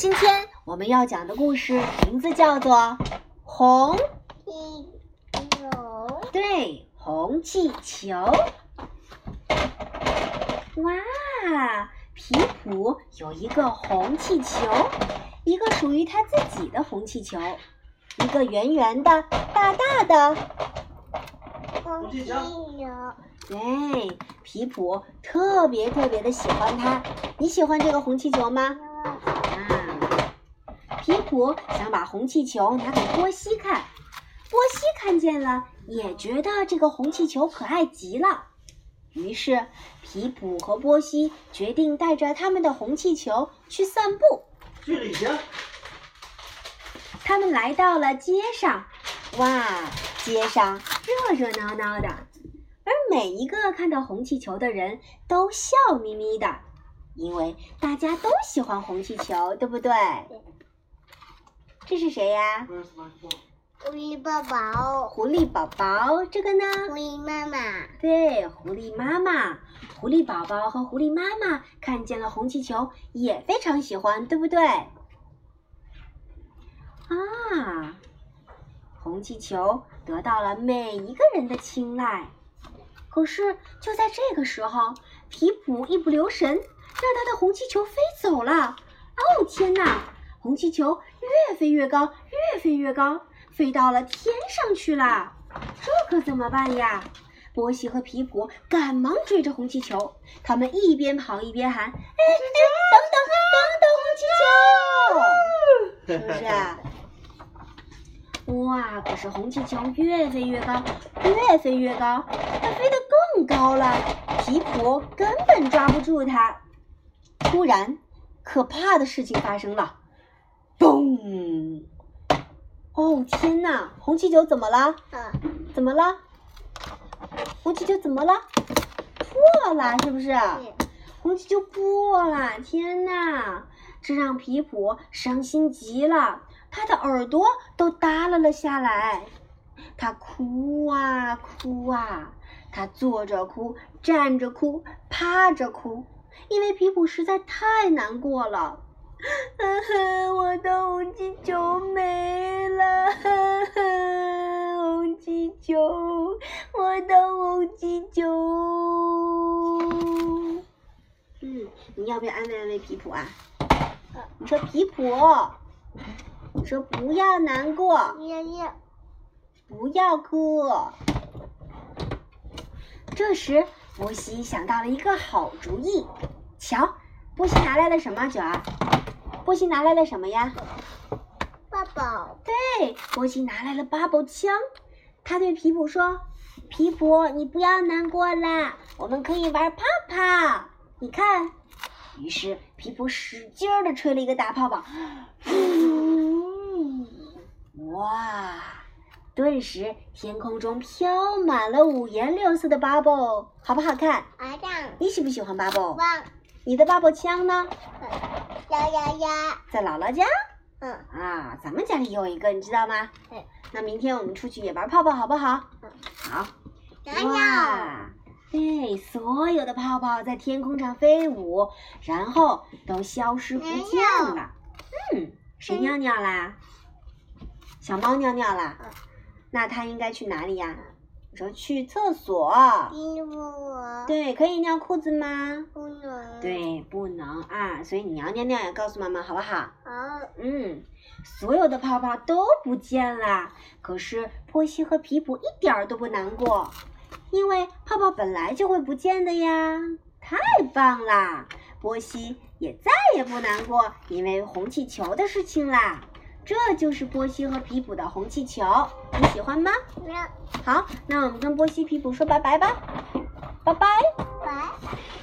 今天我们要讲的故事名字叫做《红气球，对红气球》。哇，皮普有一个红气球，一个属于他自己的红气球，一个圆圆的、大大的。红气球，对，皮普特别特别的喜欢它。你喜欢这个红气球吗？啊，皮普想把红气球拿给波西看，波西看见了，也觉得这个红气球可爱极了。于是，皮普和波西决定带着他们的红气球去散步。去旅行，他们来到了街上，哇，街上热热闹闹的，而每一个看到红气球的人都笑眯眯的，因为大家都喜欢红气球，对不对？这是谁呀？狐狸宝宝，狐狸宝宝，这个呢？狐狸妈妈，对，狐狸妈妈，狐狸宝宝和狐狸妈妈看见了红气球，也非常喜欢，对不对？啊，红气球得到了每一个人的青睐。可是就在这个时候，皮普一不留神，让他的红气球飞走了。哦，天哪！红气球越飞越高，越飞越高，飞到了天上去了。这可怎么办呀？波西和皮普赶忙追着红气球，他们一边跑一边喊：“哎哎，等等，等等，红气球！”是不是啊？哇！可是红气球越飞越高，越飞越高，它飞得更高了，皮普根本抓不住它。突然，可怕的事情发生了，嘣！哦天哪！红气球怎么了？啊，怎么了？红气球怎么了？破了是不是？红气球破了！天哪，这让皮普伤心极了，他的耳朵都耷拉了下来。他哭啊哭啊，他坐着哭，站着哭，趴着哭，因为皮普实在太难过了。呵呵，我的红气球没了，呵呵，红气球，我的红气球。嗯，你要不要安慰安慰皮普啊？你说皮普，你说不要难过，爷爷，不要哭。这时，波西想到了一个好主意。瞧，波西拿来了什么？九儿，波西拿来了什么呀？爸爸，对，波西拿来了八宝枪。他对皮普说：“皮普，你不要难过啦，我们可以玩泡泡。你看。”于是皮普使劲儿的吹了一个大泡泡，哇！顿时天空中飘满了五颜六色的 bubble，好不好看？好看，你喜不喜欢 bubble？汪，你的 bubble 枪呢？呀呀呀，在姥姥家。嗯，啊，咱们家里有一个，你知道吗？对。那明天我们出去也玩泡泡，好不好？嗯好。哇！对，所有的泡泡在天空上飞舞，然后都消失不见了。嗯，谁尿尿啦？小猫尿尿啦嗯？那它应该去哪里呀？你说去厕所。对，可以尿裤子吗？不能，，对，不能啊。所以你要尿尿也告诉妈妈，好不好？好，嗯，所有的泡泡都不见了，可是波西和皮普一点儿都不难过，因为泡泡本来就会不见的呀。太棒啦！波西也再也不难过因为红气球的事情啦。这就是波西和皮普的红气球，你喜欢吗？呀，好，那我们跟波西、皮普说拜拜吧，拜拜。拜。